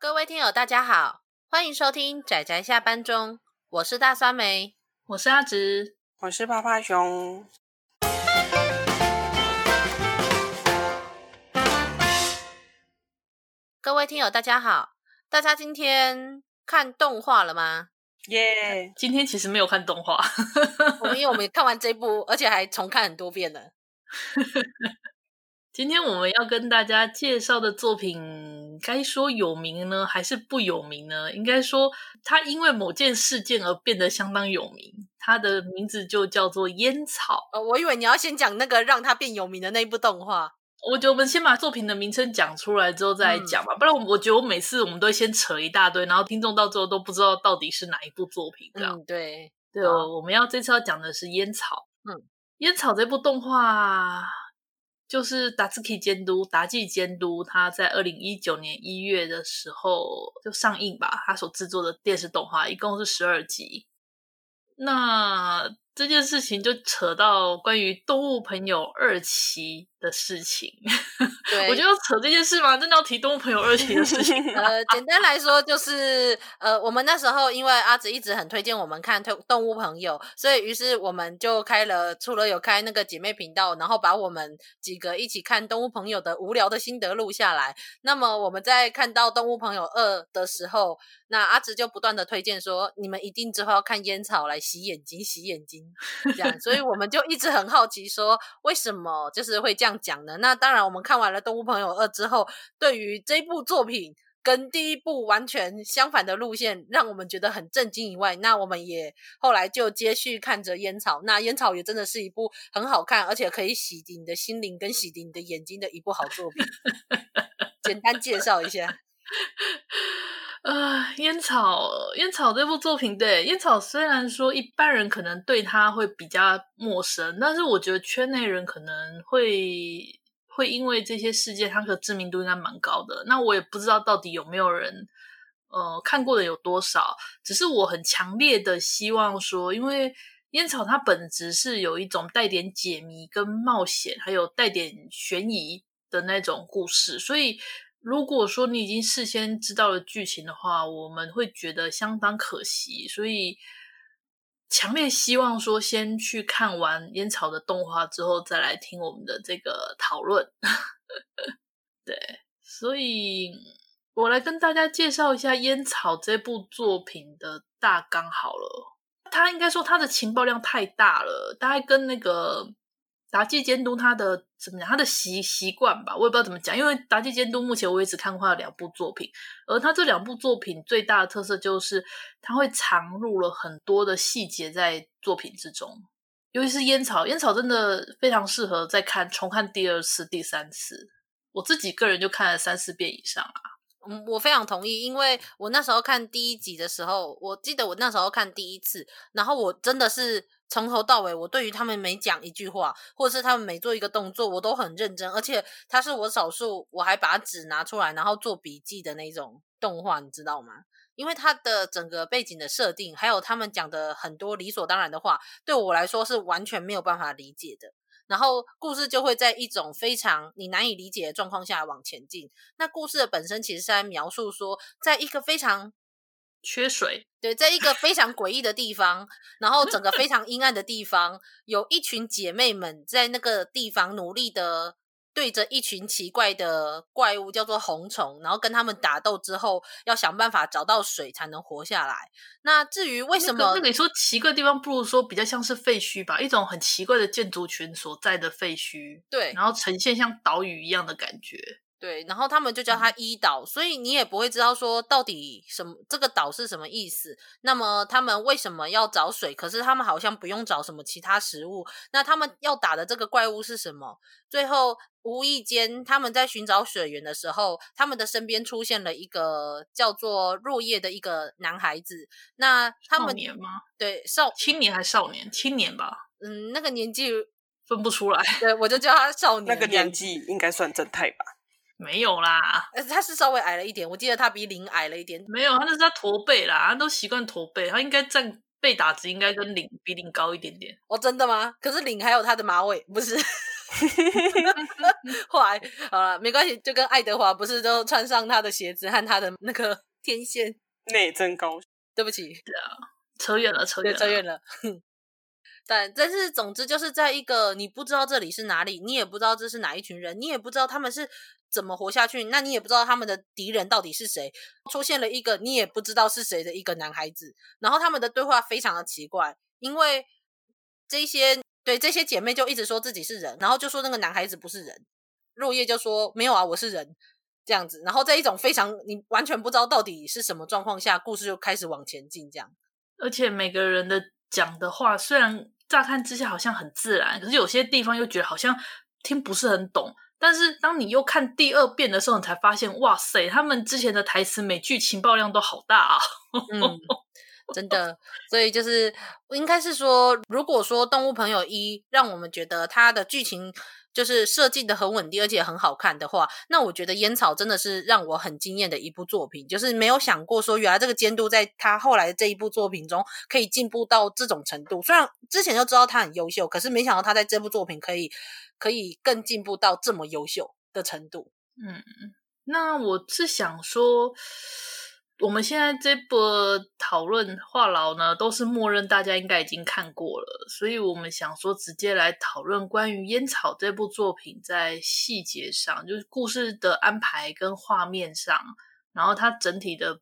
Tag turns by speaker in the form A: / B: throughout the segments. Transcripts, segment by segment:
A: 各位听友，大家好，欢迎收听仔仔下班中，我是大酸梅，
B: 我是阿直，
C: 我是趴趴熊。
A: 各位听友，大家好，大家今天看动画了吗？
C: 耶！
B: 今天其实没有看动画，
A: 我们因为我们看完这部，而且还重看很多遍了。
B: 今天我们要跟大家介绍的作品，该说有名呢，还是不有名呢？应该说，它因为某件事件而变得相当有名。它的名字就叫做《烟草》。
A: 呃，我以为你要先讲那个让它变有名的那一部动画。
B: 我觉得我们先把作品的名称讲出来之后再来讲吧，嗯、不然我觉得我每次我们都会先扯一大堆，然后听众到最后都不知道到底是哪一部作品。这样、
A: 嗯、对
B: 对哦，我们要这次要讲的是《烟草》。嗯，《烟草》这部动画。就是达兹基监督，达纪监督，他在二零一九年一月的时候就上映吧，他所制作的电视动画一共是十二集。那这件事情就扯到关于《动物朋友二期》的事情。对，我觉得要扯这件事吗？真的要提《动物朋友二期》的事情？
A: 呃，简单来说就是，呃，我们那时候因为阿紫一直很推荐我们看《动物朋友》，所以于是我们就开了，除了有开那个姐妹频道，然后把我们几个一起看《动物朋友》的无聊的心得录下来。那么我们在看到《动物朋友二》的时候，那阿紫就不断的推荐说，你们一定之后要看《烟草》来洗眼睛，洗眼睛，这样。所以我们就一直很好奇说，为什么就是会这样讲呢？那当然，我们看完了《动物朋友二》之后，对于这部作品跟第一部完全相反的路线，让我们觉得很震惊以外，那我们也后来就接续看着《烟草》。那《烟草》也真的是一部很好看，而且可以洗涤你的心灵跟洗涤你的眼睛的一部好作品。简单介绍一下。
B: 呃，烟草，烟草这部作品，对，烟草虽然说一般人可能对它会比较陌生，但是我觉得圈内人可能会会因为这些事件，它的知名度应该蛮高的。那我也不知道到底有没有人呃看过的有多少，只是我很强烈的希望说，因为烟草它本质是有一种带点解谜跟冒险，还有带点悬疑的那种故事，所以。如果说你已经事先知道了剧情的话，我们会觉得相当可惜，所以强烈希望说先去看完烟草的动画之后再来听我们的这个讨论。对，所以我来跟大家介绍一下烟草这部作品的大纲好了。他应该说他的情报量太大了，大概跟那个。达纪监督他的怎么讲？他的习习惯吧，我也不知道怎么讲。因为达纪监督目前我也只看过他两部作品，而他这两部作品最大的特色就是他会藏入了很多的细节在作品之中。尤其是烟草，烟草真的非常适合再看重看第二次、第三次。我自己个人就看了三四遍以上啊。
A: 嗯，我非常同意，因为我那时候看第一集的时候，我记得我那时候看第一次，然后我真的是。从头到尾，我对于他们每讲一句话，或者是他们每做一个动作，我都很认真。而且，他是我少数我还把纸拿出来，然后做笔记的那种动画，你知道吗？因为他的整个背景的设定，还有他们讲的很多理所当然的话，对我来说是完全没有办法理解的。然后，故事就会在一种非常你难以理解的状况下往前进。那故事的本身其实是在描述说，在一个非常
B: 缺水，
A: 对，在一个非常诡异的地方，然后整个非常阴暗的地方，有一群姐妹们在那个地方努力的对着一群奇怪的怪物，叫做红虫，然后跟他们打斗之后，要想办法找到水才能活下来。那至于为什么，
B: 那个你说奇怪的地方，不如说比较像是废墟吧，一种很奇怪的建筑群所在的废墟，
A: 对，
B: 然后呈现像岛屿一样的感觉。
A: 对，然后他们就叫它一岛，所以你也不会知道说到底什么这个岛是什么意思。那么他们为什么要找水？可是他们好像不用找什么其他食物。那他们要打的这个怪物是什么？最后无意间他们在寻找水源的时候，他们的身边出现了一个叫做若叶的一个男孩子。那他们
B: 少年吗？
A: 对，少
B: 青年还是少年？青年吧。
A: 嗯，那个年纪
B: 分不出来。
A: 对，我就叫他少年。
C: 那个年纪应该算正太吧。
B: 没有啦，
A: 呃，他是稍微矮了一点，我记得他比林矮了一点。
B: 没有，他那是他驼背啦，他都习惯驼背，他应该站背打直应该跟林比林高一点点。
A: 哦，真的吗？可是林还有他的马尾，不是？后来，好了，没关系，就跟爱德华不是都穿上他的鞋子和他的那个 天线，
C: 内增高。
A: 对不起，
B: 对啊，扯远了，扯远了，
A: 扯远了。但但是，总之就是在一个你不知道这里是哪里，你也不知道这是哪一群人，你也不知道他们是怎么活下去，那你也不知道他们的敌人到底是谁。出现了一个你也不知道是谁的一个男孩子，然后他们的对话非常的奇怪，因为这些对这些姐妹就一直说自己是人，然后就说那个男孩子不是人。若叶就说没有啊，我是人这样子。然后在一种非常你完全不知道到底是什么状况下，故事就开始往前进这样。
B: 而且每个人的讲的话虽然。乍看之下好像很自然，可是有些地方又觉得好像听不是很懂。但是当你又看第二遍的时候，你才发现，哇塞，他们之前的台词每句情报量都好大啊！
A: 嗯，真的。所以就是应该是说，如果说动物朋友一让我们觉得它的剧情。就是设计的很稳定，而且很好看的话，那我觉得烟草真的是让我很惊艳的一部作品。就是没有想过说，原来这个监督在他后来的这一部作品中可以进步到这种程度。虽然之前就知道他很优秀，可是没想到他在这部作品可以可以更进步到这么优秀的程度。
B: 嗯，那我是想说。我们现在这波讨论话痨呢，都是默认大家应该已经看过了，所以我们想说直接来讨论关于《烟草》这部作品在细节上，就是故事的安排跟画面上，然后它整体的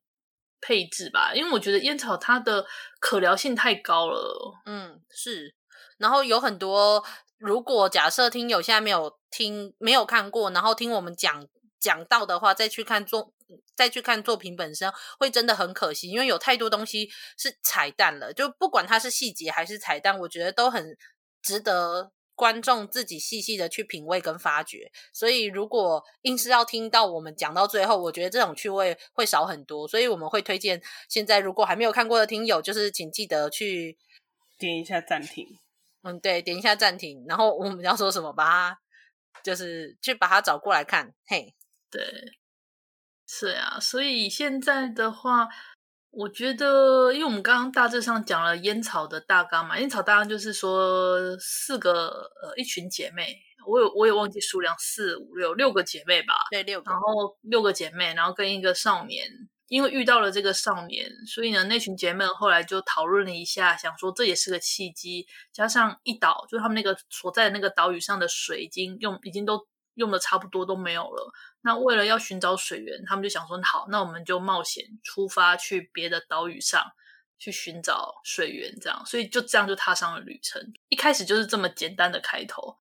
B: 配置吧。因为我觉得《烟草》它的可聊性太高了。
A: 嗯，是。然后有很多，如果假设听友现在没有听、没有看过，然后听我们讲讲到的话，再去看作。再去看作品本身，会真的很可惜，因为有太多东西是彩蛋了。就不管它是细节还是彩蛋，我觉得都很值得观众自己细细的去品味跟发掘。所以，如果硬是要听到我们讲到最后，我觉得这种趣味会少很多。所以，我们会推荐现在如果还没有看过的听友，就是请记得去
C: 点一下暂停。
A: 嗯，对，点一下暂停，然后我们要说什么，把它就是去把它找过来看。嘿，
B: 对。是啊，所以现在的话，我觉得，因为我们刚刚大致上讲了烟草的大纲嘛，烟草大纲就是说四个呃一群姐妹，我有我也忘记数量，四五六六个姐妹吧，
A: 对六个，
B: 然后六个姐妹，然后跟一个少年，因为遇到了这个少年，所以呢，那群姐妹后来就讨论了一下，想说这也是个契机，加上一岛，就是他们那个所在的那个岛屿上的水已经用，已经都用的差不多都没有了。那为了要寻找水源，他们就想说：好，那我们就冒险出发去别的岛屿上去寻找水源，这样，所以就这样就踏上了旅程。一开始就是这么简单的开头。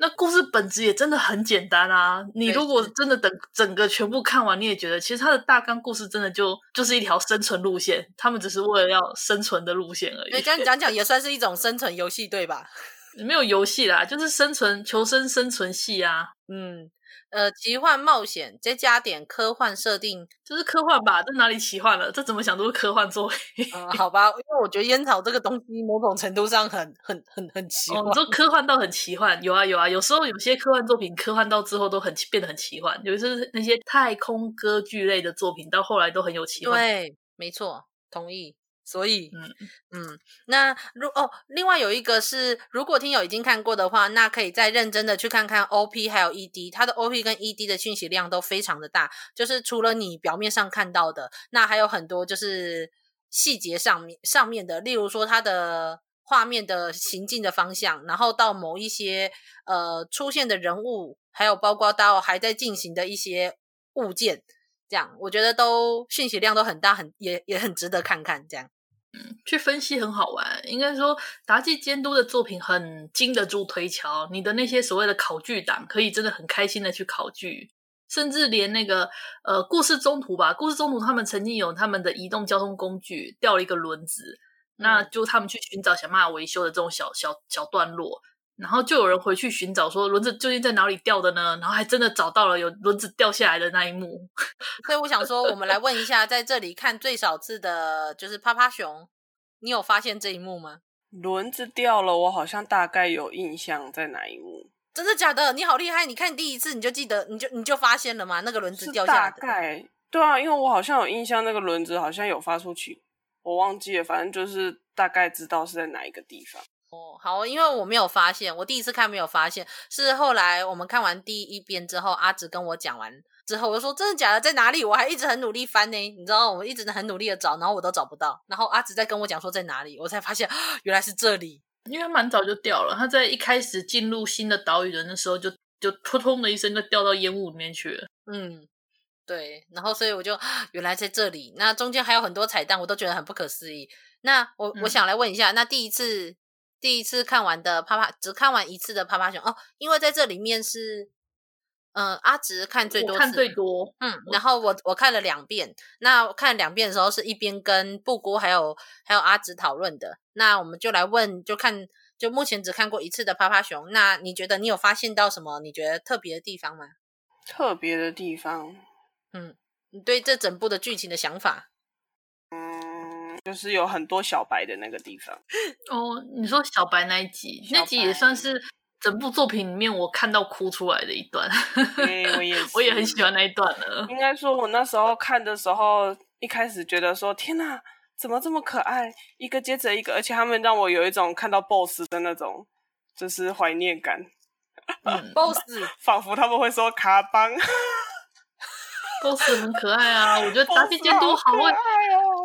B: 那故事本质也真的很简单啊！你如果真的等整个全部看完，你也觉得其实它的大纲故事真的就就是一条生存路线，他们只是为了要生存的路线而已。
A: 这样讲讲也算是一种生存游戏，对吧？
B: 没有游戏啦，就是生存求生生存系啊，
A: 嗯。呃，奇幻冒险再加点科幻设定，
B: 这是科幻吧？这哪里奇幻了？这怎么想都是科幻作品。
A: 呃，好吧，因为我觉得烟草这个东西某种程度上很、很、很、很奇幻。
B: 哦，说科幻到很奇幻，有啊有啊，有时候有些科幻作品科幻到之后都很变得很奇幻，尤其是那些太空歌剧类的作品，到后来都很有奇幻。
A: 对，没错，同意。所以，嗯嗯，那如哦，另外有一个是，如果听友已经看过的话，那可以再认真的去看看 OP 还有 ED，它的 OP 跟 ED 的讯息量都非常的大，就是除了你表面上看到的，那还有很多就是细节上面上面的，例如说它的画面的行进的方向，然后到某一些呃出现的人物，还有包括到还在进行的一些物件，这样我觉得都讯息量都很大，很也也很值得看看这样。
B: 嗯，去分析很好玩。应该说，达纪监督的作品很经得住推敲。你的那些所谓的考据党，可以真的很开心的去考据，甚至连那个呃故事中途吧，故事中途他们曾经有他们的移动交通工具掉了一个轮子，嗯、那就他们去寻找想办法维修的这种小小小段落。然后就有人回去寻找，说轮子究竟在哪里掉的呢？然后还真的找到了有轮子掉下来的那一幕。
A: 所以我想说，我们来问一下，在这里看最少次的就是趴趴熊，你有发现这一幕吗？
C: 轮子掉了，我好像大概有印象在哪一幕。
A: 真的假的？你好厉害！你看第一次你就记得，你就你就发现了吗？那个轮子掉下来。
C: 大概对啊，因为我好像有印象，那个轮子好像有发出去，我忘记了，反正就是大概知道是在哪一个地方。
A: 哦，好，因为我没有发现，我第一次看没有发现，是后来我们看完第一遍之后，阿紫跟我讲完之后，我就说真的假的，在哪里？我还一直很努力翻呢，你知道，我一直很努力的找，然后我都找不到，然后阿紫在跟我讲说在哪里，我才发现原来是这里，
B: 因为他蛮早就掉了，他在一开始进入新的岛屿的那时候就就扑通的一声就掉到烟雾里面去了，
A: 嗯。对，然后所以我就原来在这里，那中间还有很多彩蛋，我都觉得很不可思议。那我、嗯、我想来问一下，那第一次第一次看完的啪啪，只看完一次的啪啪熊哦，因为在这里面是，嗯、呃，阿直看最多次，
B: 看最多，
A: 嗯，然后我我看了两遍，那我看两遍的时候是一边跟布姑还有还有阿直讨论的，那我们就来问，就看就目前只看过一次的啪啪熊，那你觉得你有发现到什么你觉得特别的地方吗？
C: 特别的地方。
A: 嗯，你对这整部的剧情的想法？
C: 嗯，就是有很多小白的那个地方。
B: 哦，你说小白那一集，那集也算是整部作品里面我看到哭出来的一段。
C: 对，我也
B: 我也很喜欢那一段了。
C: 应该说，我那时候看的时候，一开始觉得说，天哪，怎么这么可爱，一个接着一个，而且他们让我有一种看到 BOSS 的那种，就是怀念感。
A: 嗯，BOSS
C: 仿佛他们会说卡邦。
B: BOSS 很可爱啊，我觉得达期监督好会，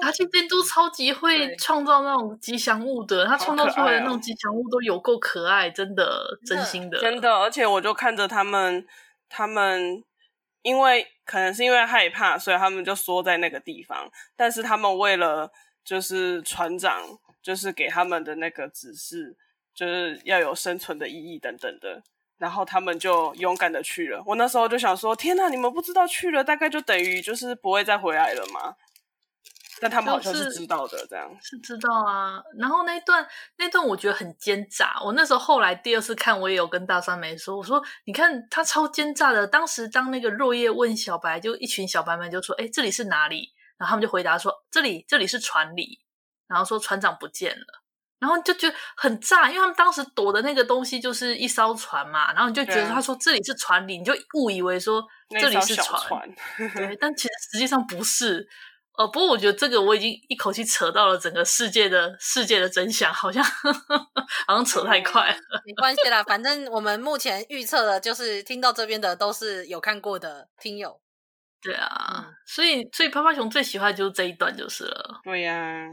B: 达期监督超级会创造那种吉祥物的，他创造出来的那种吉祥物都有够可爱，真的，真心的，
C: 真的。而且我就看着他们，他们因为可能是因为害怕，所以他们就缩在那个地方。但是他们为了就是船长，就是给他们的那个指示，就是要有生存的意义等等的。然后他们就勇敢的去了。我那时候就想说：“天哪，你们不知道去了，大概就等于就是不会再回来了吗？”但他们好像是知道的，这样
B: 是知道啊。然后那一段那段我觉得很奸诈。我那时候后来第二次看，我也有跟大三梅说：“我说你看他超奸诈的。当时当那个若叶问小白，就一群小白们就说：‘哎，这里是哪里？’然后他们就回答说：‘这里这里是船里。’然后说船长不见了。”然后就觉得很炸，因为他们当时躲的那个东西就是一艘船嘛，然后你就觉得他说这里是船里，你就误以为说这里是船，
C: 船
B: 对，但其实实际上不是。呃，不过我觉得这个我已经一口气扯到了整个世界的世界的真相，好像呵 呵好像扯太快了。
A: 没关系啦，反正我们目前预测的就是听到这边的都是有看过的听友。
B: 对啊，嗯、所以所以趴趴熊最喜欢的就是这一段就是了。
C: 对呀、啊。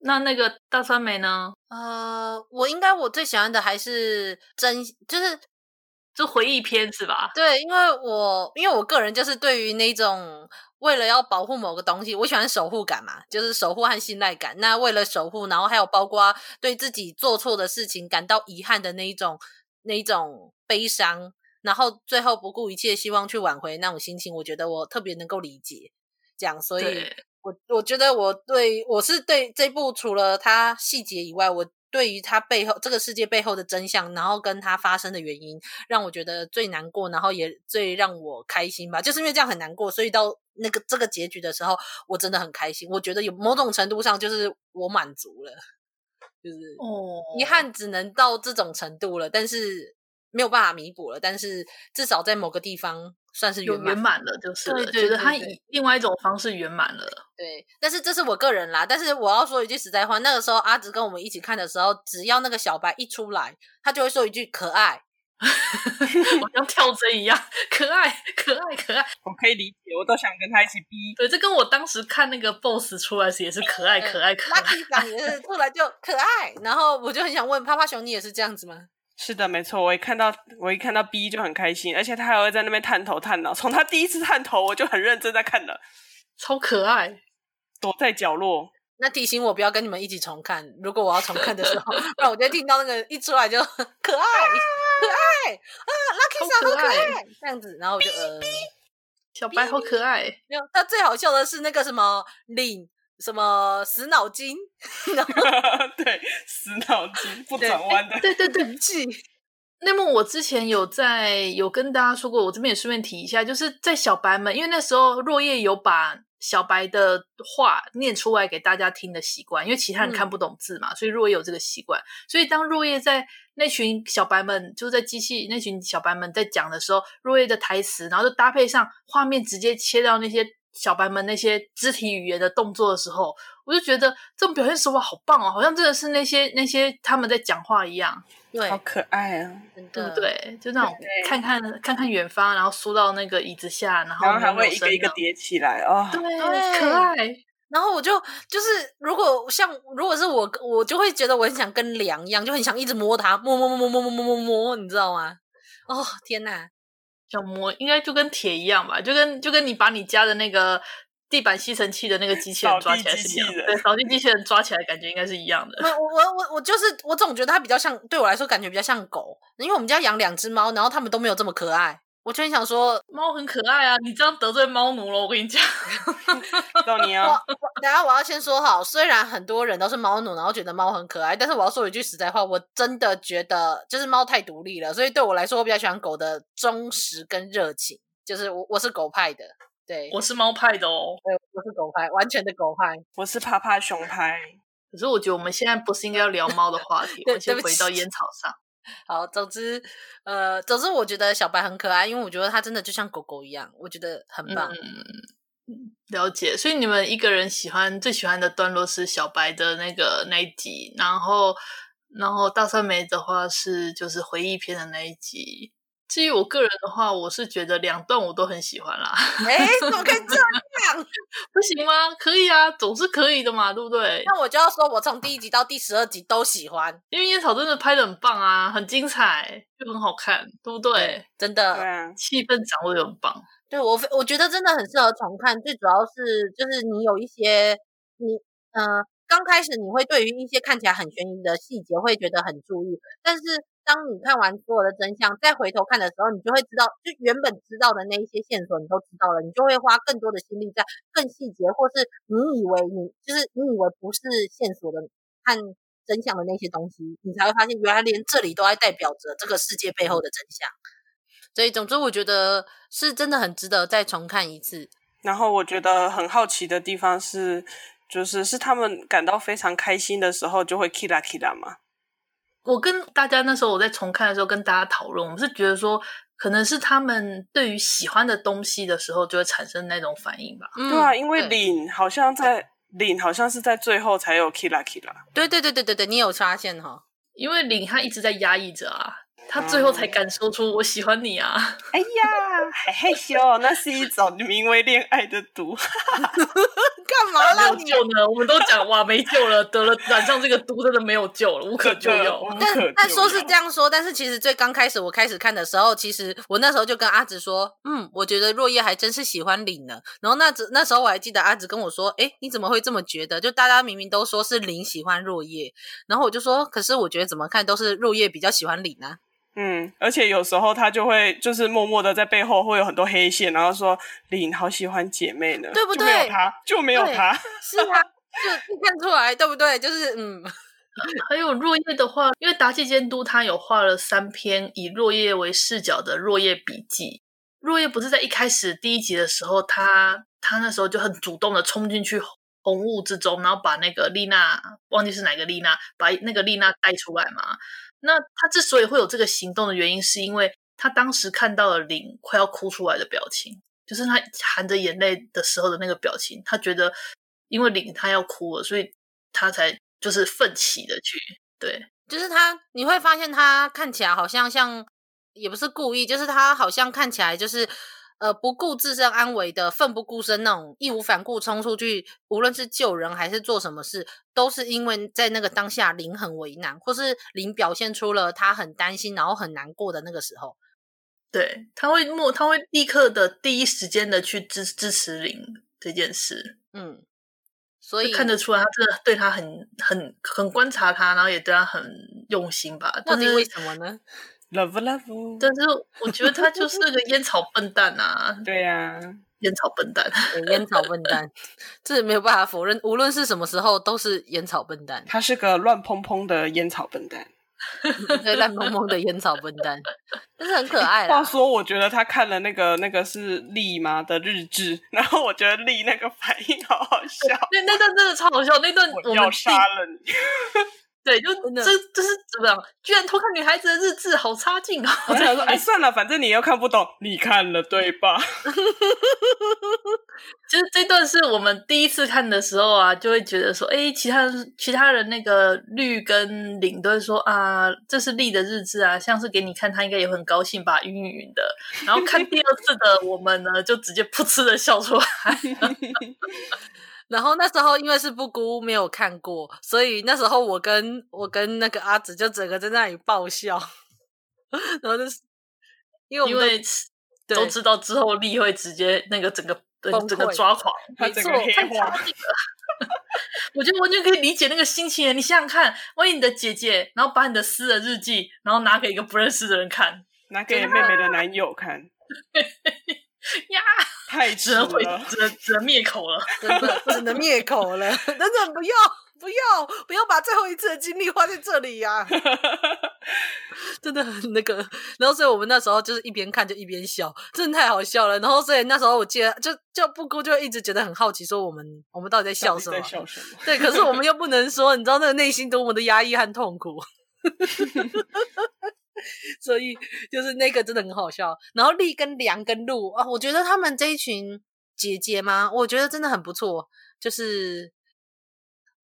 B: 那那个大酸梅呢？
A: 呃，我应该我最喜欢的还是真，就是
B: 就回忆片是吧？
A: 对，因为我因为我个人就是对于那种为了要保护某个东西，我喜欢守护感嘛，就是守护和信赖感。那为了守护，然后还有包括对自己做错的事情感到遗憾的那一种那一种悲伤，然后最后不顾一切希望去挽回那种心情，我觉得我特别能够理解。这样，所以。我我觉得我对我是对这部除了它细节以外，我对于它背后这个世界背后的真相，然后跟它发生的原因，让我觉得最难过，然后也最让我开心吧。就是因为这样很难过，所以到那个这个结局的时候，我真的很开心。我觉得有某种程度上就是我满足了，就是哦，遗憾只能到这种程度了，但是没有办法弥补了。但是至少在某个地方。算是圆满，
B: 圆满了，就是了，对对对，觉得他以另外一种方式圆满了。
A: 对，但是这是我个人啦。但是我要说一句实在话，那个时候阿直跟我们一起看的时候，只要那个小白一出来，他就会说一句“可爱 ”，
B: 我像跳针一样，可爱，可爱，可爱。
C: 我可以理解，我都想跟他一起逼。
B: 对，这跟我当时看那个 BOSS 出来时也是可爱，可爱，可爱。
A: Lucky 长也是出来就可爱，然后我就很想问趴趴熊，你也是这样子吗？
C: 是的，没错。我一看到我一看到 B 就很开心，而且他还会在那边探头探脑。从他第一次探头，我就很认真在看了，
B: 超可爱，
C: 躲在角落。
A: 那提醒我不要跟你们一起重看。如果我要重看的时候，不然我就听到那个一出来就 可爱，可爱啊，Lucky 桑好可爱，这样子，然后我就呃，
B: 小白好可爱。
A: 没有，他最好笑的是那个什么领。什么死脑筋？
C: 对，死脑筋不转弯的。
B: 对对对，记那么我之前有在有跟大家说过，我这边也顺便提一下，就是在小白们，因为那时候若叶有把小白的话念出来给大家听的习惯，因为其他人看不懂字嘛，嗯、所以若叶有这个习惯。所以当若叶在那群小白们，就是在机器那群小白们在讲的时候，若叶的台词，然后就搭配上画面，直接切到那些。小白们那些肢体语言的动作的时候，我就觉得这种表现手法好棒哦，好像真的是那些那些他们在讲话一样，
A: 对，
C: 好可爱啊，
B: 对不对？就那种看看看看远方，然后缩到那个椅子下，然后
C: 然后还会一个一个叠起来哦，
B: 对，可爱。
A: 然后我就就是，如果像如果是我，我就会觉得我很想跟梁一样，就很想一直摸它，摸摸摸摸摸摸摸摸摸，你知道吗？哦，天哪！
B: 想摸，应该就跟铁一样吧，就跟就跟你把你家的那个地板吸尘器的那个机器人抓起来是一样的，对，扫地机器人抓起来感觉应该是一样的。
A: 我我我我就是我总觉得它比较像，对我来说感觉比较像狗，因为我们家养两只猫，然后它们都没有这么可爱。我就很想说，
B: 猫很可爱啊！你这样得罪猫奴了，我跟你讲。
C: 到你啊！
A: 等下我要先说好，虽然很多人都是猫奴，然后觉得猫很可爱，但是我要说一句实在话，我真的觉得就是猫太独立了，所以对我来说，我比较喜欢狗的忠实跟热情。就是我我是狗派的，对，
B: 我是猫派的哦。
A: 对，我是狗派，完全的狗派。
C: 我是趴趴熊派。
B: 可是我觉得我们现在不是应该要聊猫的话题，我们先回到烟草上。
A: 好，总之，呃，总之，我觉得小白很可爱，因为我觉得它真的就像狗狗一样，我觉得很棒。
B: 嗯，了解。所以你们一个人喜欢最喜欢的段落是小白的那个那一集，然后，然后大酸梅的话是就是回忆篇的那一集。至于我个人的话，我是觉得两段我都很喜欢啦。
A: 哎，怎么可以这样？
B: 不行吗？可以啊，总是可以的嘛，对不对？
A: 那我就要说，我从第一集到第十二集都喜欢，
B: 因为烟草真的拍的很棒啊，很精彩，就很好看，对不
A: 对？真的，
B: 气氛掌握的很棒。
A: 对我，我觉得真的很适合重看。最主要是，就是你有一些，你嗯、呃，刚开始你会对于一些看起来很悬疑的细节会觉得很注意，但是。当你看完所有的真相，再回头看的时候，你就会知道，就原本知道的那一些线索，你都知道了，你就会花更多的心力在更细节，或是你以为你就是你以为不是线索的看真相的那些东西，你才会发现原来连这里都还代表着这个世界背后的真相。所以，总之，我觉得是真的很值得再重看一次。
C: 然后，我觉得很好奇的地方是，就是是他们感到非常开心的时候，就会 kira kira 吗？
B: 我跟大家那时候我在重看的时候跟大家讨论，我们是觉得说，可能是他们对于喜欢的东西的时候就会产生那种反应吧。
C: 嗯、对啊，因为领好像在领好像是在最后才有 kira kira。
A: 对对对对对对，你有发现哈？
B: 因为领他一直在压抑着啊。他最后才敢说出“我喜欢你”啊！
C: 哎呀，还害羞，那是一种名为恋爱的毒。
A: 干嘛啦？
B: 没有救呢？我们都讲哇，没救了，得了染上这个毒，真的没有救了，无可救药。
A: 但但说是这样说，但是其实最刚开始我开始看的时候，其实我那时候就跟阿紫说：“嗯，我觉得若叶还真是喜欢林呢。”然后那那时候我还记得阿紫跟我说：“哎，你怎么会这么觉得？就大家明明都说是林喜欢若叶，然后我就说，可是我觉得怎么看都是若叶比较喜欢林呢。”
C: 嗯，而且有时候他就会就是默默的在背后会有很多黑线，然后说林好喜欢姐妹呢，
A: 对不对？
C: 就没有他，就没有他，
A: 是啊，就看出来，对不对？就是嗯，
B: 还有若叶的话，因为达纪监督他有画了三篇以若叶为视角的若叶笔记。若叶不是在一开始第一集的时候，他他那时候就很主动的冲进去红雾之中，然后把那个丽娜忘记是哪个丽娜，把那个丽娜带出来嘛。那他之所以会有这个行动的原因，是因为他当时看到了林快要哭出来的表情，就是他含着眼泪的时候的那个表情。他觉得，因为林他要哭了，所以他才就是奋起的去，对，
A: 就是他你会发现他看起来好像像，也不是故意，就是他好像看起来就是。呃，不顾自身安危的奋不顾身那种，义无反顾冲出去，无论是救人还是做什么事，都是因为在那个当下林很为难，或是林表现出了他很担心，然后很难过的那个时候，
B: 对，他会默，他会立刻的第一时间的去支支持林这件事，
A: 嗯，所以
B: 看得出来他真的对他很很很观察他，然后也对他很用心吧？
A: 到底为什么呢？
C: Love love，
B: 但是我觉得他就是个烟草笨蛋啊！
C: 对呀、啊，
B: 烟草笨蛋，
A: 烟草笨蛋，这没有办法否认。无论是什么时候，都是烟草笨蛋。
C: 他是个乱蓬蓬的烟草笨蛋，
A: 对，乱蓬蓬的烟草笨蛋，但是很可爱。
C: 话说，我觉得他看了那个那个是丽吗的日志，然后我觉得丽那个反应好好笑。
B: 那那段真的超好笑，那段
C: 我要杀了你。
B: 对，就这这是怎么样？居然偷看女孩子的日志，好差劲啊！
C: 我想说，哎，算了，反正你又看不懂，你看了对吧？
B: 其 实这段是我们第一次看的时候啊，就会觉得说，哎，其他其他人那个绿跟领都会说啊，这是丽的日志啊，像是给你看，他应该也很高兴吧，云云云的。然后看第二次的我们呢，就直接噗嗤的笑出来。
A: 然后那时候因为是不姑没有看过，所以那时候我跟我跟那个阿紫就整个在那里爆笑。然后就是因为我们
B: 都，都知道之后丽会直接那个整个整个抓狂，
C: 没错，太差劲 了。
B: 我觉得完全可以理解那个心情。你想想看，万一你的姐姐，然后把你的私人日记，然后拿给一个不认识的人看，
C: 拿给妹妹的男友看。
B: 呀，
C: 太
B: 只能会只能只能灭口了，
A: 真的只能灭口了，等等不要不要不要把最后一次的精力花在这里呀、啊，真的很那个。然后所以我们那时候就是一边看就一边笑，真的太好笑了。然后所以那时候我记得就就布姑就一直觉得很好奇，说我们我们到底在笑什么？
C: 在笑什么？
A: 对，可是我们又不能说，你知道那个内心多么的压抑和痛苦。所以就是那个真的很好笑，然后丽跟梁跟露啊，我觉得他们这一群姐姐嘛，我觉得真的很不错。就是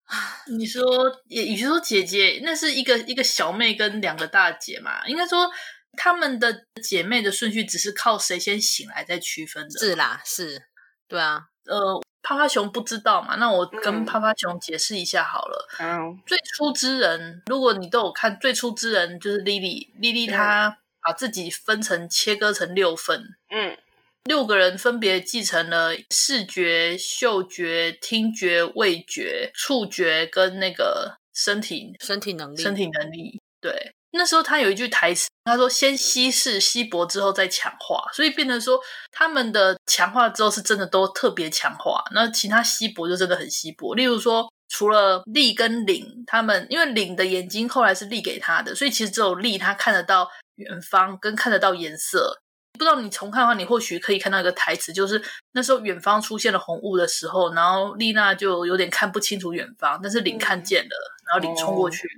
B: 你说，也与其说姐姐，那是一个一个小妹跟两个大姐嘛，应该说他们的姐妹的顺序只是靠谁先醒来再区分的。
A: 是啦，是，对啊，
B: 呃。趴趴熊不知道嘛？那我跟趴趴熊解释一下好了。
C: 嗯，
B: 最初之人，如果你都有看，最初之人就是莉莉。莉莉她把自己分成切割成六份，
C: 嗯，
B: 六个人分别继承了视觉、嗅觉、听觉、味觉、触觉跟那个身体
A: 身体能力，
B: 身体能力，对。那时候他有一句台词，他说：“先稀释稀薄之后再强化。”所以变成说他们的强化之后是真的都特别强化，那其他稀薄就真的很稀薄。例如说，除了丽跟领他们，因为领的眼睛后来是丽给他的，所以其实只有丽他看得到远方跟看得到颜色。不知道你重看的话，你或许可以看到一个台词，就是那时候远方出现了红雾的时候，然后丽娜就有点看不清楚远方，但是领看见了，嗯、然后领冲过去，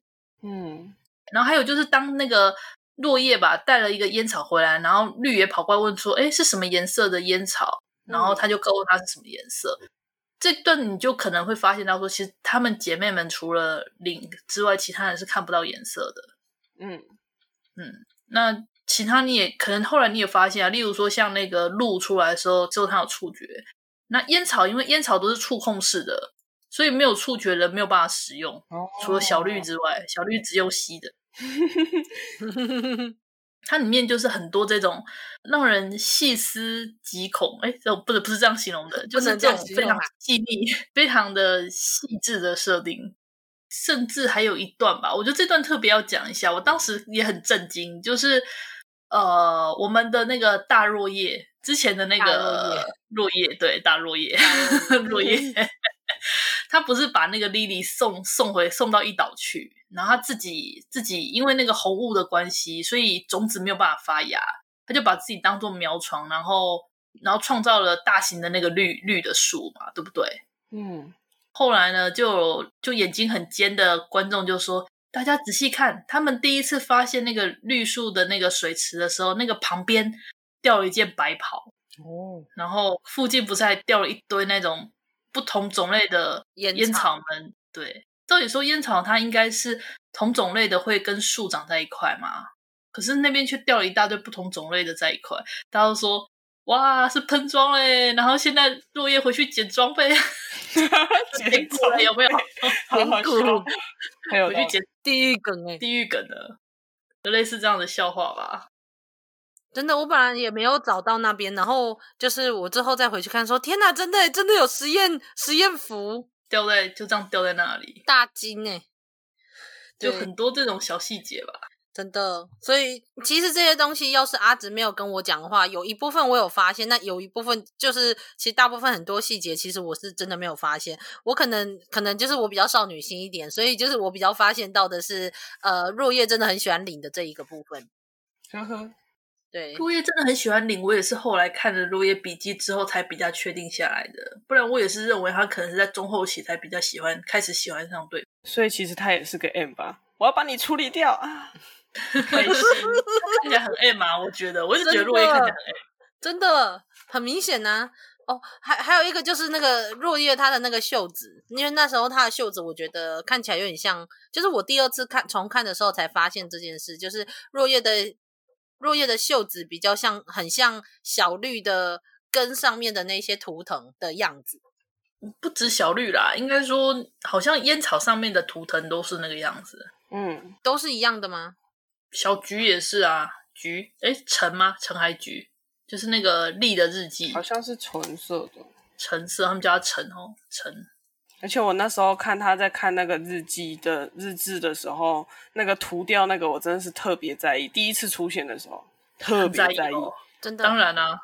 C: 嗯。
B: 然后还有就是，当那个落叶吧带了一个烟草回来，然后绿也跑过来问说：“哎，是什么颜色的烟草？”然后他就告诉他是什么颜色。嗯、这段你就可能会发现到说，其实她们姐妹们除了领之外，其他人是看不到颜色的。
C: 嗯
B: 嗯，那其他你也可能后来你也发现啊，例如说像那个鹿出来的时候，只有它有触觉。那烟草因为烟草都是触控式的。所以没有触觉人没有办法使用，oh. 除了小绿之外，小绿只有吸的。它里面就是很多这种让人细思极恐，哎，这不是不是这样形容的，就是这种非常细腻、非常的细致的设定。甚至还有一段吧，我觉得这段特别要讲一下，我当时也很震惊，就是呃，我们的那个大落叶之前的那个落叶，对，大落叶，落叶。他不是把那个莉莉送送回送到一岛去，然后他自己自己因为那个红雾的关系，所以种子没有办法发芽，他就把自己当做苗床，然后然后创造了大型的那个绿绿的树嘛，对不对？
C: 嗯。
B: 后来呢，就就眼睛很尖的观众就说：“大家仔细看，他们第一次发现那个绿树的那个水池的时候，那个旁边掉了一件白袍
C: 哦，
B: 然后附近不是还掉了一堆那种。”不同种类的烟草们，对，照理说烟草它应该是同种类的会跟树长在一块嘛，可是那边却掉了一大堆不同种类的在一块。大家都说哇是喷装嘞，然后现在落叶回去捡装备，捡过来有没有？
C: 还有
B: 回去捡
A: 地狱梗哎，
B: 地狱梗的，就类似这样的笑话吧。
A: 真的，我本来也没有找到那边，然后就是我之后再回去看，说天哪，真的真的有实验实验服
B: 掉在就这样掉在那里，
A: 大金哎，
B: 就很多这种小细节吧，
A: 真的。所以其实这些东西，要是阿直没有跟我讲的话，有一部分我有发现，那有一部分就是其实大部分很多细节，其实我是真的没有发现。我可能可能就是我比较少女心一点，所以就是我比较发现到的是，呃，若叶真的很喜欢领的这一个部分。
C: 呵呵。
A: 对，
B: 落叶真的很喜欢领，我也是后来看了《落叶笔记》之后才比较确定下来的，不然我也是认为他可能是在中后期才比较喜欢，开始喜欢上对，
C: 所以其实他也是个 M 吧？我要把你处理掉啊！
B: 开心，看起来很 M 啊，我觉得，我一直觉得落叶看起来很 M，
A: 真的很明显呐、啊。哦，还还有一个就是那个落叶他的那个袖子，因为那时候他的袖子我觉得看起来有点像，就是我第二次看重看的时候才发现这件事，就是落叶的落叶的袖子比较像，很像小绿的根上面的那些图腾的样子。
B: 不止小绿啦，应该说好像烟草上面的图腾都是那个样子。
C: 嗯，
A: 都是一样的吗？
B: 小橘也是啊，橘诶，橙吗？橙还橘？就是那个丽的日记，
C: 好像是橙色的，
B: 橙色，他们叫它橙哦，橙。
C: 而且我那时候看他在看那个日记的日志的时候，那个涂掉那个我真的是特别在意，第一次出现的时候特别在意，
B: 在意哦、
A: 真的，
B: 当然啦、啊，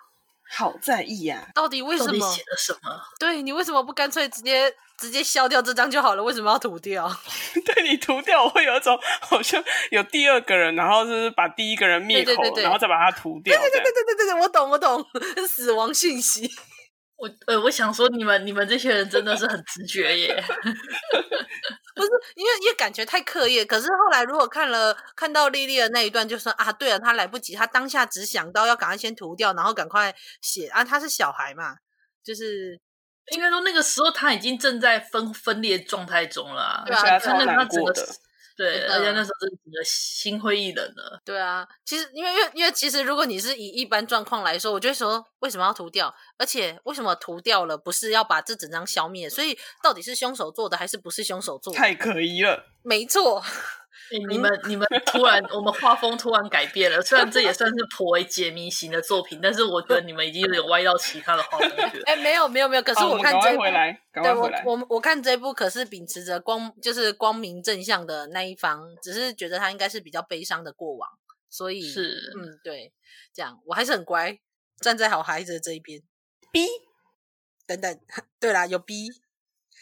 C: 好在意呀、啊。
A: 到底为什么
B: 写了什么？
A: 对，你为什么不干脆直接直接消掉这张就好了？为什么要涂掉？
C: 对，你涂掉，我会有一种好像有第二个人，然后就是把第一个人灭口，
A: 对对对对，
C: 然后再把它涂掉。
A: 对对对对对对对，我懂我懂，死亡信息。
B: 我呃，我想说，你们你们这些人真的是很直觉耶。
A: 不是因为因为感觉太刻意，可是后来如果看了看到莉莉的那一段，就说啊，对了，他来不及，他当下只想到要赶快先涂掉，然后赶快写啊，他是小孩嘛，就是。
B: 应该说那个时候他已经正在分分裂状态中了，啊，
A: 对啊，
B: 他那整个
C: 的
B: 对，而且那时候真的心灰意冷了。
A: 对啊，其实因为因为因为其实如果你是以一般状况来说，我就会说为什么要涂掉，而且为什么涂掉了不是要把这整张消灭？所以到底是凶手做的还是不是凶手做的？
C: 太可疑了。
A: 没错。
B: 欸、你们你们突然，我们画风突然改变了。虽然这也算是颇为解谜型的作品，但是我觉得你们已经有点歪到其他的画风去了。
A: 哎、欸，没有没有没有，可是我看这部，
C: 回来，
A: 对我我我看这部可是秉持着光就是光明正向的那一方，只是觉得他应该是比较悲伤的过往，所以
B: 是
A: 嗯对，这样我还是很乖，站在好孩子的这一边。
C: B
A: 等等，对啦，有 B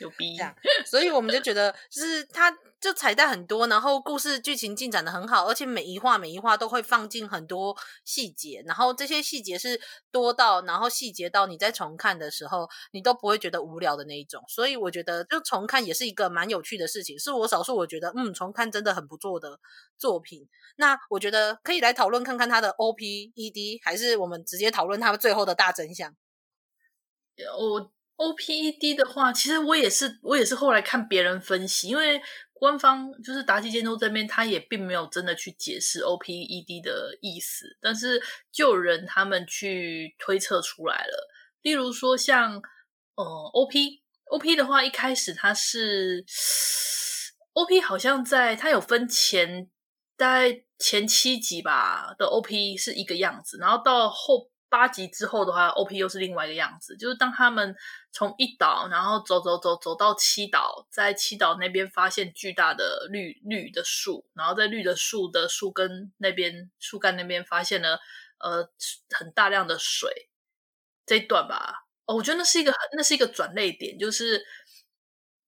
B: 有 逼
A: 这样，所以我们就觉得就是它。就彩蛋很多，然后故事剧情进展的很好，而且每一话每一话都会放进很多细节，然后这些细节是多到，然后细节到你在重看的时候，你都不会觉得无聊的那一种。所以我觉得，就重看也是一个蛮有趣的事情，是我少数我觉得，嗯，重看真的很不错的作品。那我觉得可以来讨论看看它的 OP、ED，还是我们直接讨论他们最后的大真相？
B: 我 OP、ED 的话，其实我也是，我也是后来看别人分析，因为。官方就是达基监督这边，他也并没有真的去解释 OPED 的意思，但是就有人他们去推测出来了。例如说像，像呃 OP OP 的话，一开始它是 OP，好像在它有分前大概前七集吧的 OP 是一个样子，然后到后。八集之后的话，OP 又是另外一个样子。就是当他们从一岛，然后走走走走到七岛，在七岛那边发现巨大的绿绿的树，然后在绿的树的树根那边、树干那边发现了呃很大量的水。这一段吧，哦，我觉得那是一个那是一个转泪点，就是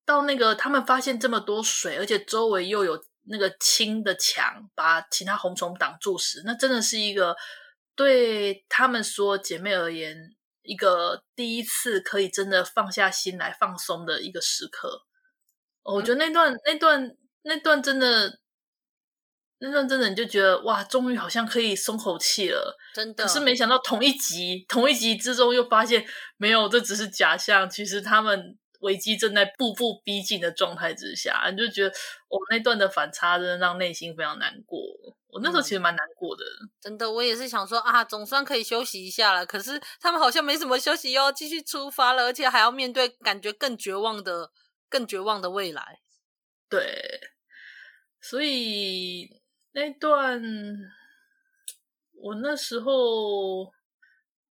B: 到那个他们发现这么多水，而且周围又有那个青的墙把其他红虫挡住时，那真的是一个。对他们说，姐妹而言，一个第一次可以真的放下心来放松的一个时刻。我觉得那段、那段、那段真的，那段真的，你就觉得哇，终于好像可以松口气了。
A: 真的，
B: 可是没想到同一集，同一集之中又发现没有，这只是假象。其实他们。危机正在步步逼近的状态之下，你就觉得我们那段的反差真的让内心非常难过。我那时候其实蛮难过的，
A: 嗯，真的，我也是想说啊，总算可以休息一下了。可是他们好像没什么休息，又要继续出发了，而且还要面对感觉更绝望的、更绝望的未来。
B: 对，所以那段我那时候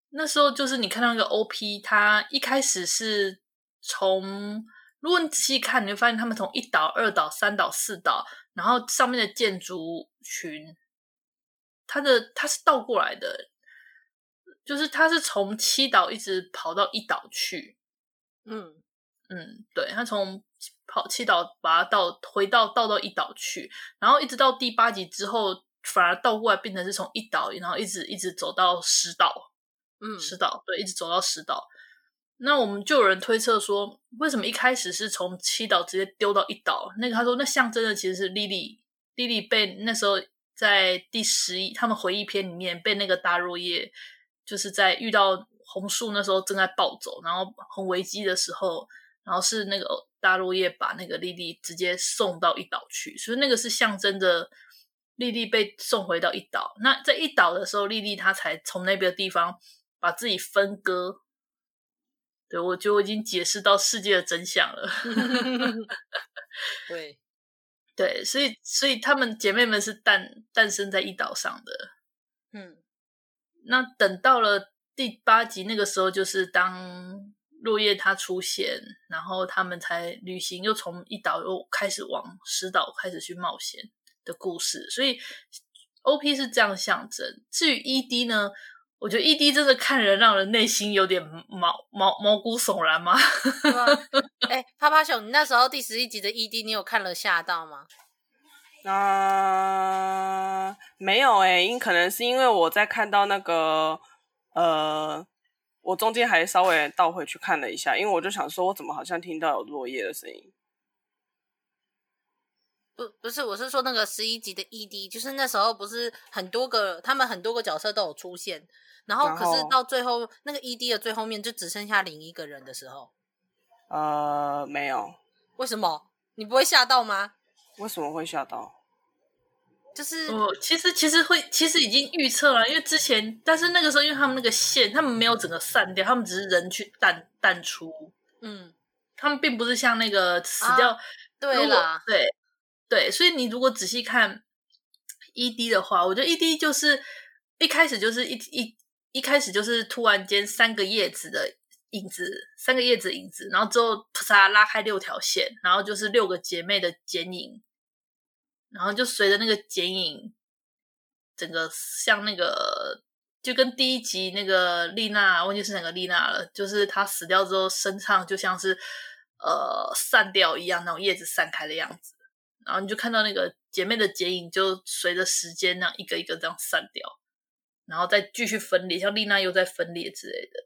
B: 那时候就是你看到那个 OP，他一开始是。从如果你仔细看，你会发现他们从一岛、二岛、三岛、四岛，然后上面的建筑群，它的它是倒过来的，就是它是从七岛一直跑到一岛去。
A: 嗯
B: 嗯，对，它从跑七岛把它倒回到倒到一岛去，然后一直到第八集之后，反而倒过来变成是从一岛，然后一直一直走到十岛，
A: 嗯，
B: 十岛对，一直走到十岛。那我们就有人推测说，为什么一开始是从七岛直接丢到一岛？那个他说，那象征的其实是莉莉，莉莉被那时候在第十一他们回忆篇里面被那个大落叶，就是在遇到红树那时候正在暴走，然后很危机的时候，然后是那个大落叶把那个莉莉直接送到一岛去，所以那个是象征着莉莉被送回到一岛。那在一岛的时候，莉莉她才从那边的地方把自己分割。对，我觉得我已经解释到世界的真相了。
A: 对，
B: 对，所以，所以她们姐妹们是诞诞生在一岛上的。
A: 嗯，
B: 那等到了第八集那个时候，就是当落叶她出现，然后他们才旅行，又从一岛又开始往十岛开始去冒险的故事。所以，OP 是这样象征。至于 ED 呢？我觉得 ED 真的看人让人内心有点毛毛毛骨悚然吗？
A: 哎、欸，趴趴熊，你那时候第十一集的 ED 你有看了吓到吗？
C: 啊、呃，没有哎、欸，因可能是因为我在看到那个呃，我中间还稍微倒回去看了一下，因为我就想说，我怎么好像听到有落叶的声音？
A: 不，不是，我是说那个十一集的 ED，就是那时候不是很多个，他们很多个角色都有出现。然后，可是到最后那个 ED 的最后面就只剩下零一个人的时候，
C: 呃，没有。
A: 为什么？你不会吓到吗？
C: 为什么会吓到？
A: 就是，
B: 哦，其实其实会，其实已经预测了，因为之前，但是那个时候，因为他们那个线，他们没有整个散掉，他们只是人去淡淡出，
A: 嗯，
B: 他们并不是像那个死掉，
A: 啊、对啦，
B: 对对，所以你如果仔细看 ED 的话，我觉得 ED 就是一开始就是一一。一开始就是突然间三个叶子的影子，三个叶子影子，然后之后啪拉开六条线，然后就是六个姐妹的剪影，然后就随着那个剪影，整个像那个就跟第一集那个丽娜，忘记是哪个丽娜了，就是她死掉之后身上就像是呃散掉一样，那种叶子散开的样子，然后你就看到那个姐妹的剪影就随着时间那样一个一个这样散掉。然后再继续分裂，像丽娜又在分裂之类的，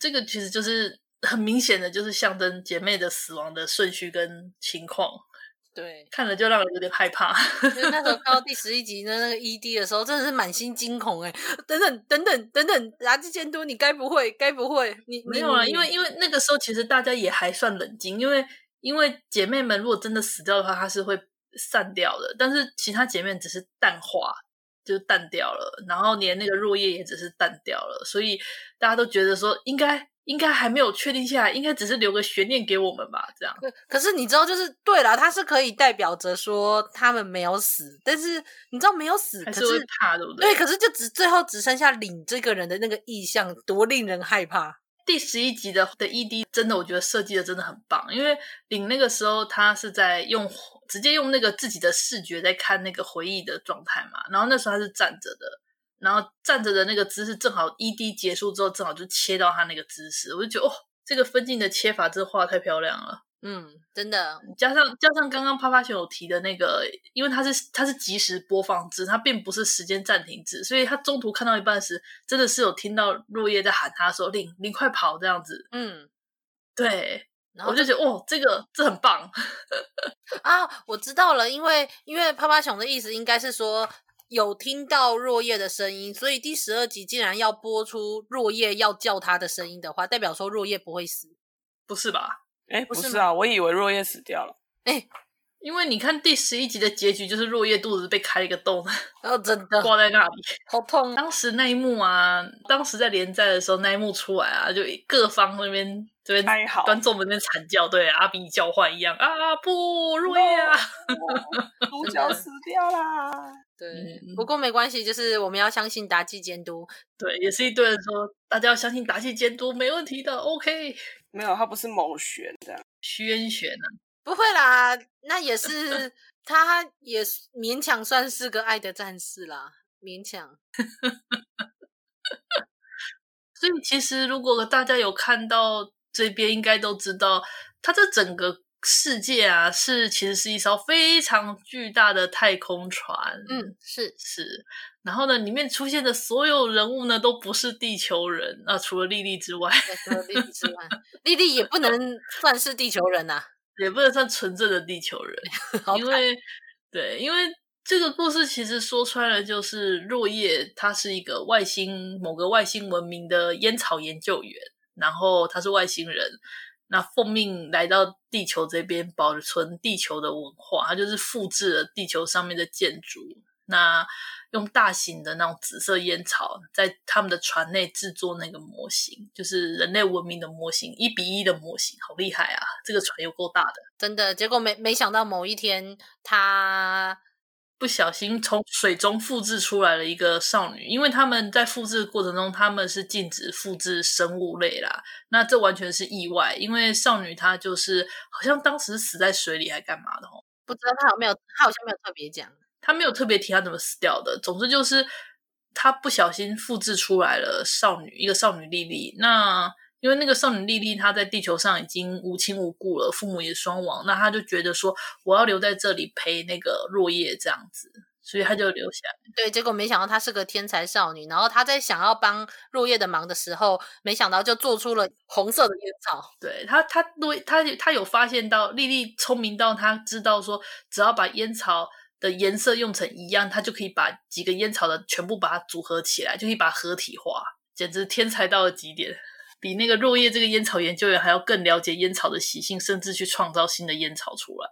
B: 这个其实就是很明显的，就是象征姐妹的死亡的顺序跟情况。
A: 对，
B: 看了就让人有点害怕。
A: 那时候看到第十一集的那个 ED 的时候，真的是满心惊恐哎！等等等等等等，垃圾监督，你该不会该不会你
B: 没有啊？因为因为那个时候其实大家也还算冷静，因为因为姐妹们如果真的死掉的话，她是会散掉的，但是其他姐妹只是淡化。就淡掉了，然后连那个落叶也只是淡掉了，所以大家都觉得说应该应该还没有确定下来，应该只是留个悬念给我们吧，这样。
A: 可是你知道，就是对了，它是可以代表着说他们没有死，但是你知道没有死，
B: 还是会怕，对不对？
A: 对，可是就只最后只剩下领这个人的那个意象，多令人害怕。
B: 第十一集的的 ED 真的，我觉得设计的真的很棒，因为领那个时候他是在用直接用那个自己的视觉在看那个回忆的状态嘛，然后那时候他是站着的，然后站着的那个姿势正好 ED 结束之后正好就切到他那个姿势，我就觉得哦，这个分镜的切法真的画得太漂亮了。
A: 嗯，真的，
B: 加上加上刚刚啪啪熊有提的那个，因为它是它是即时播放制，它并不是时间暂停制，所以他中途看到一半时，真的是有听到落叶在喊他说：“林林，快跑！”这样子。嗯，对，然后我就觉得哦，这个这很棒
A: 啊！我知道了，因为因为趴趴熊的意思应该是说有听到若叶的声音，所以第十二集竟然要播出若叶要叫他的声音的话，代表说若叶不会死，
B: 不是吧？
C: 哎，不是啊，我以为若叶死掉了。
A: 哎，
B: 因为你看第十一集的结局，就是落叶肚子被开了一个洞，
A: 然后真的
B: 挂在那里，
A: 好痛。
B: 当时那一幕啊，当时在连载的时候，那一幕出来啊，就各方那边
C: 这边
B: 观众们那边惨叫，对，阿比交换一样啊，不，落叶啊，
C: 主 角死掉啦。
A: 对，不过没关系，就是我们要相信达纪监督。
B: 对，也是一堆人说，大家要相信达纪监督，没问题的，OK。
C: 没有，他不是某玄这样，
B: 轩玄啊，
A: 不会啦，那也是，他也勉强算是个爱的战士啦，勉强。
B: 所以其实如果大家有看到这边，应该都知道，他这整个世界啊，是其实是一艘非常巨大的太空船。
A: 嗯，是
B: 是。然后呢，里面出现的所有人物呢，都不是地球人啊，除了莉莉之外。
A: 除了莉莉之外，莉莉也不能算是地球人呐、啊，
B: 也不能算纯正的地球人，因为对，因为这个故事其实说穿了，就是落叶他是一个外星某个外星文明的烟草研究员，然后他是外星人。那奉命来到地球这边保存地球的文化，他就是复制了地球上面的建筑，那用大型的那种紫色烟草在他们的船内制作那个模型，就是人类文明的模型，一比一的模型，好厉害啊！这个船有够大的，
A: 真的。结果没没想到某一天他。
B: 不小心从水中复制出来了一个少女，因为他们在复制的过程中，他们是禁止复制生物类啦。那这完全是意外，因为少女她就是好像当时死在水里还干嘛的哦？
A: 不知道他有没有，他好像没有特别讲，
B: 她没有特别提他怎么死掉的。总之就是他不小心复制出来了少女，一个少女莉莉。那因为那个少女莉莉她在地球上已经无亲无故了，父母也双亡，那她就觉得说我要留在这里陪那个落叶这样子，所以她就留下来。
A: 对，结果没想到她是个天才少女，然后她在想要帮落叶的忙的时候，没想到就做出了红色的烟草。
B: 对，她，她落她她有发现到莉莉聪明到她知道说，只要把烟草的颜色用成一样，他就可以把几个烟草的全部把它组合起来，就可以把它合体化，简直天才到了极点。比那个落叶这个烟草研究员还要更了解烟草的习性，甚至去创造新的烟草出来。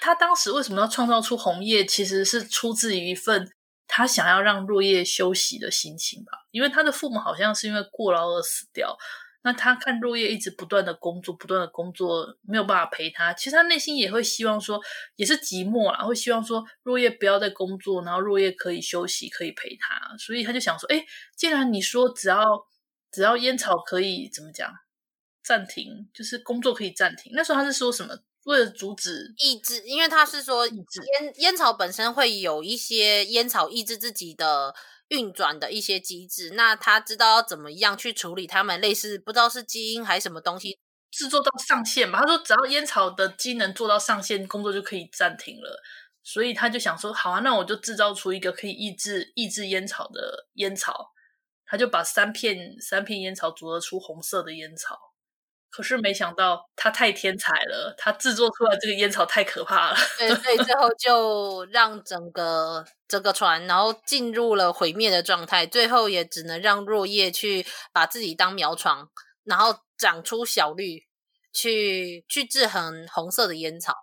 B: 他当时为什么要创造出红叶？其实是出自于一份他想要让落叶休息的心情吧。因为他的父母好像是因为过劳而死掉，那他看落叶一直不断的工作，不断的工作，没有办法陪他。其实他内心也会希望说，也是寂寞啦，会希望说落叶不要再工作，然后落叶可以休息，可以陪他。所以他就想说，哎，既然你说只要只要烟草可以怎么讲暂停，就是工作可以暂停。那时候他是说什么？为了阻止
A: 抑制，因为他是说烟烟草本身会有一些烟草抑制自己的运转的一些机制。那他知道要怎么样去处理他们，类似不知道是基因还是什么东西
B: 制作到上限嘛？他说只要烟草的机能做到上限，工作就可以暂停了。所以他就想说，好啊，那我就制造出一个可以抑制抑制烟草的烟草。他就把三片三片烟草组合出红色的烟草，可是没想到他太天才了，他制作出来这个烟草太可怕了。
A: 对，所以最后就让整个整个船，然后进入了毁灭的状态，最后也只能让若叶去把自己当苗床，然后长出小绿，去去制衡红色的烟草。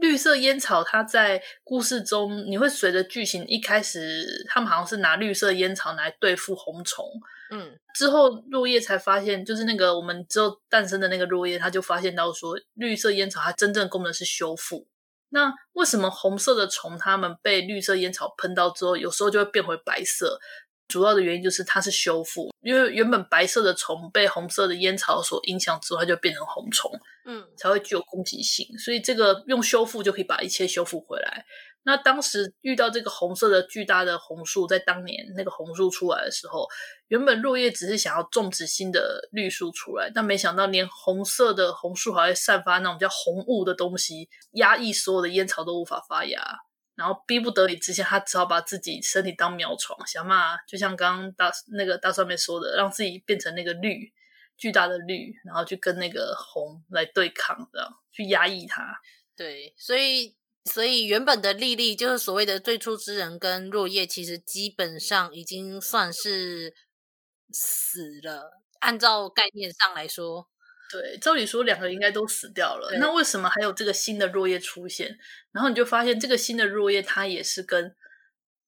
B: 绿色烟草，它在故事中，你会随着剧情一开始，他们好像是拿绿色烟草来对付红虫，
A: 嗯，
B: 之后落叶才发现，就是那个我们之后诞生的那个落叶，他就发现到说，绿色烟草它真正功能是修复。那为什么红色的虫它们被绿色烟草喷到之后，有时候就会变回白色？主要的原因就是它是修复，因为原本白色的虫被红色的烟草所影响之后，它就变成红虫，
A: 嗯，才
B: 会具有攻击性。所以这个用修复就可以把一切修复回来。那当时遇到这个红色的巨大的红树，在当年那个红树出来的时候，原本落叶只是想要种植新的绿树出来，但没想到连红色的红树还会散发那种叫红雾的东西，压抑所有的烟草都无法发芽。然后逼不得已之下，他只好把自己身体当苗床，想嘛，就像刚刚大那个大蒜妹说的，让自己变成那个绿，巨大的绿，然后去跟那个红来对抗，这样去压抑它。
A: 对，所以所以原本的莉莉就是所谓的最初之人，跟落叶其实基本上已经算是死了。按照概念上来说。
B: 对，照理说两个应该都死掉了，那为什么还有这个新的落叶出现？然后你就发现这个新的落叶，它也是跟，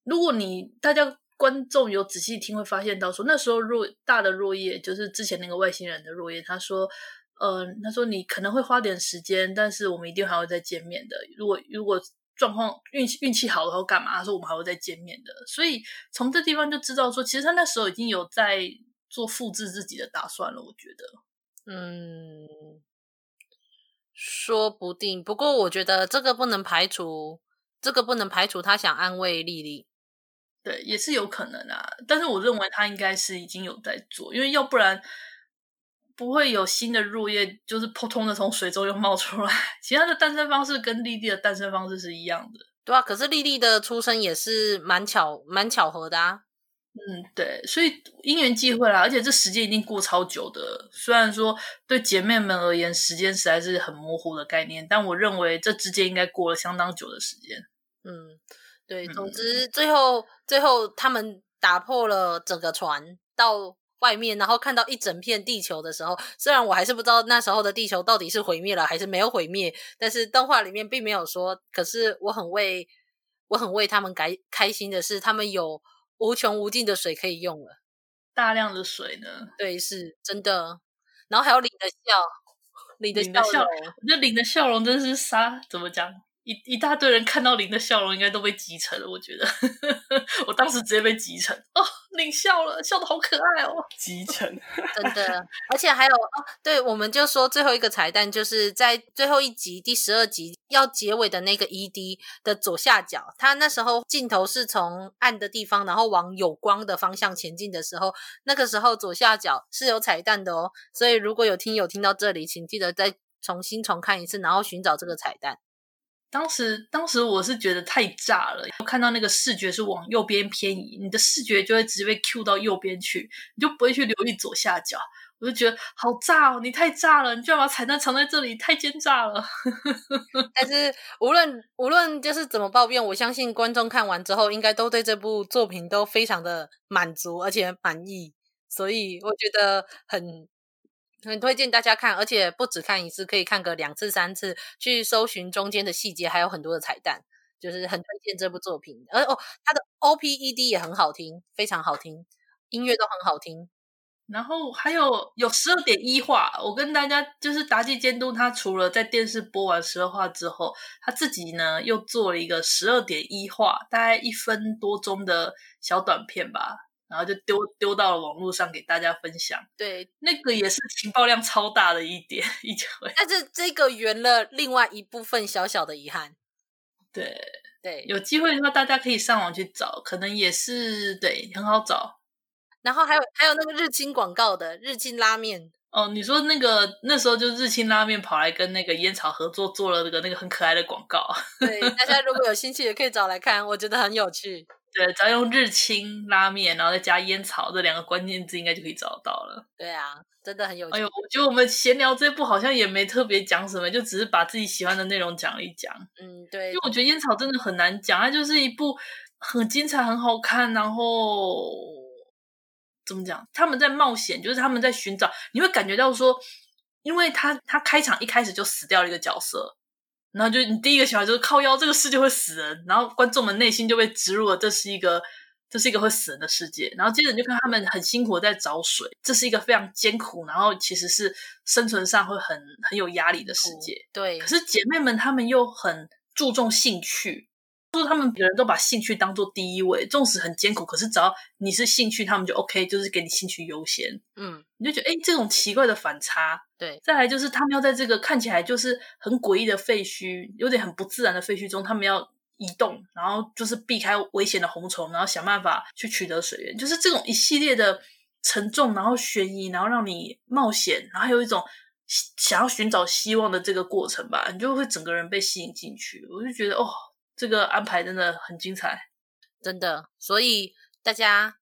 B: 如果你大家观众有仔细听，会发现到说那时候落大的落叶就是之前那个外星人的落叶，他说，呃，他说你可能会花点时间，但是我们一定还会再见面的。如果如果状况运气运气好的话，干嘛？他说我们还会再见面的。所以从这地方就知道说，其实他那时候已经有在做复制自己的打算了，我觉得。
A: 嗯，说不定。不过我觉得这个不能排除，这个不能排除他想安慰丽丽。
B: 对，也是有可能啊。但是我认为他应该是已经有在做，因为要不然不会有新的入叶，就是扑通的从水中又冒出来。其他的诞生方式跟莉莉的诞生方式是一样的。
A: 对啊，可是莉莉的出生也是蛮巧蛮巧合的啊。
B: 嗯，对，所以因缘际会啦，而且这时间一定过超久的。虽然说对姐妹们而言，时间实在是很模糊的概念，但我认为这之间应该过了相当久的时间。
A: 嗯，对，总之最后、嗯、最后他们打破了整个船到外面，然后看到一整片地球的时候，虽然我还是不知道那时候的地球到底是毁灭了还是没有毁灭，但是动画里面并没有说。可是我很为我很为他们开开心的是，他们有。无穷无尽的水可以用了，
B: 大量的水呢？
A: 对，是真的。然后还有领的笑，领的笑容，
B: 我觉得领的笑容真是杀，怎么讲？一一大堆人看到林的笑容，应该都被集成了。我觉得，我当时直接被集成哦，林笑了，笑的好可爱哦，
C: 集成，
A: 真的。而且还有哦，对，我们就说最后一个彩蛋，就是在最后一集第十二集要结尾的那个 ED 的左下角，他那时候镜头是从暗的地方，然后往有光的方向前进的时候，那个时候左下角是有彩蛋的哦。所以如果有听友听到这里，请记得再重新重看一次，然后寻找这个彩蛋。
B: 当时，当时我是觉得太炸了。我看到那个视觉是往右边偏移，你的视觉就会直接被 Q 到右边去，你就不会去留意左下角。我就觉得好炸哦，你太炸了，你居然把彩蛋藏在这里，太奸诈了。
A: 但是无论无论就是怎么抱怨，我相信观众看完之后，应该都对这部作品都非常的满足，而且满意。所以我觉得很。很推荐大家看，而且不止看一次，可以看个两次、三次，去搜寻中间的细节，还有很多的彩蛋，就是很推荐这部作品。而哦，它的 OPED 也很好听，非常好听，音乐都很好听。
B: 然后还有有十二点一话，我跟大家就是达纪监督，他除了在电视播完十二话之后，他自己呢又做了一个十二点一话，大概一分多钟的小短片吧。然后就丢丢到了网络上给大家分享。
A: 对，
B: 那个也是情报量超大的一点 一回。
A: 但是这个圆了另外一部分小小的遗憾。
B: 对
A: 对，
B: 有机会的话大家可以上网去找，可能也是对很好找。
A: 然后还有还有那个日清广告的日清拉面。
B: 哦，你说那个那时候就日清拉面跑来跟那个烟草合作做了那个那个很可爱的广告。
A: 对，大家如果有兴趣也可以找来看，我觉得很有趣。
B: 对，只要用日清拉面，然后再加烟草这两个关键字，应该就可以找到了。
A: 对啊，真的很有趣。
B: 哎呦，我觉得我们闲聊这部好像也没特别讲什么，就只是把自己喜欢的内容讲了一讲。
A: 嗯，对。因
B: 为我觉得烟草真的很难讲，它就是一部很精彩、很好看，然后怎么讲？他们在冒险，就是他们在寻找，你会感觉到说，因为他他开场一开始就死掉了一个角色。然后就你第一个想法就是靠腰，这个世界会死人，然后观众们内心就被植入了这是一个这是一个会死人的世界，然后接着你就看他们很辛苦在找水，这是一个非常艰苦，然后其实是生存上会很很有压力的世界。
A: 对，
B: 可是姐妹们她们又很注重兴趣。就是他们每个人都把兴趣当做第一位，纵使很艰苦，可是只要你是兴趣，他们就 OK，就是给你兴趣优先。
A: 嗯，
B: 你就觉得哎，这种奇怪的反差。
A: 对，
B: 再来就是他们要在这个看起来就是很诡异的废墟，有点很不自然的废墟中，他们要移动，然后就是避开危险的红虫，然后想办法去取得水源，就是这种一系列的沉重，然后悬疑，然后让你冒险，然后还有一种想要寻找希望的这个过程吧，你就会整个人被吸引进去。我就觉得哦。这个安排真的很精彩，
A: 真的，所以大家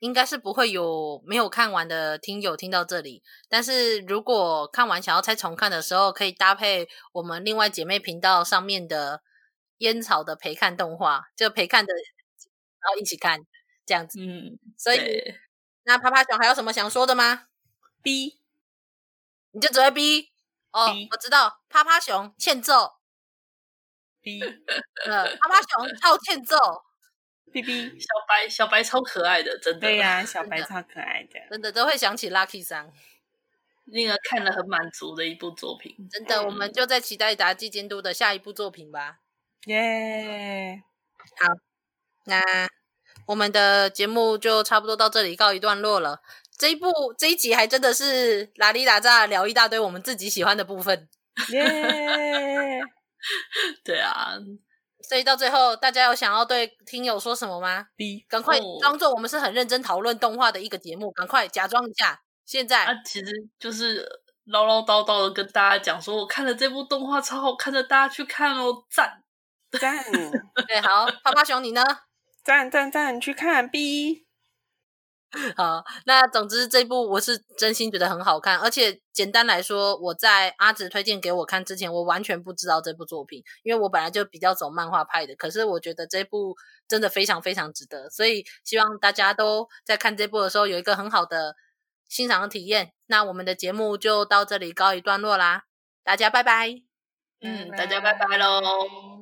A: 应该是不会有没有看完的听友听到这里。但是如果看完想要再重看的时候，可以搭配我们另外姐妹频道上面的烟草的陪看动画，就陪看的，然后一起看这样子。
B: 嗯，
A: 所以那趴趴熊还有什么想说的吗
C: ？B，
A: 你就只会 B 哦我知道，趴趴熊欠揍。
C: B，
A: 呃，阿巴熊超欠揍
C: ，B B，
B: 小白小白超可爱的，真的。
C: 对呀、啊，小白超可爱的，
A: 真的都会想起 Lucky 桑，
B: 那个看了很满足的一部作品。
A: 真的，我们就在期待达纪监督的下一部作品吧。
C: 耶、
A: 好，那我们的节目就差不多到这里告一段落了。这一部这一集还真的是拉里打炸聊一大堆我们自己喜欢的部分。
C: 耶！
B: 对啊，
A: 所以到最后，大家有想要对听友说什么吗
C: ？B，
A: 赶快装作我们是很认真讨论动画的一个节目，赶快假装一下，现在
B: 啊，其实就是唠唠叨叨的跟大家讲说，我看了这部动画超好看的，大家去看哦，赞
C: 赞。
A: 对，好，泡泡熊你呢？
C: 赞赞赞，去看 B。
A: 好，那总之这部我是真心觉得很好看，而且简单来说，我在阿直推荐给我看之前，我完全不知道这部作品，因为我本来就比较走漫画派的。可是我觉得这部真的非常非常值得，所以希望大家都在看这部的时候有一个很好的欣赏的体验。那我们的节目就到这里告一段落啦，大家拜拜。
B: 嗯，大家拜拜喽。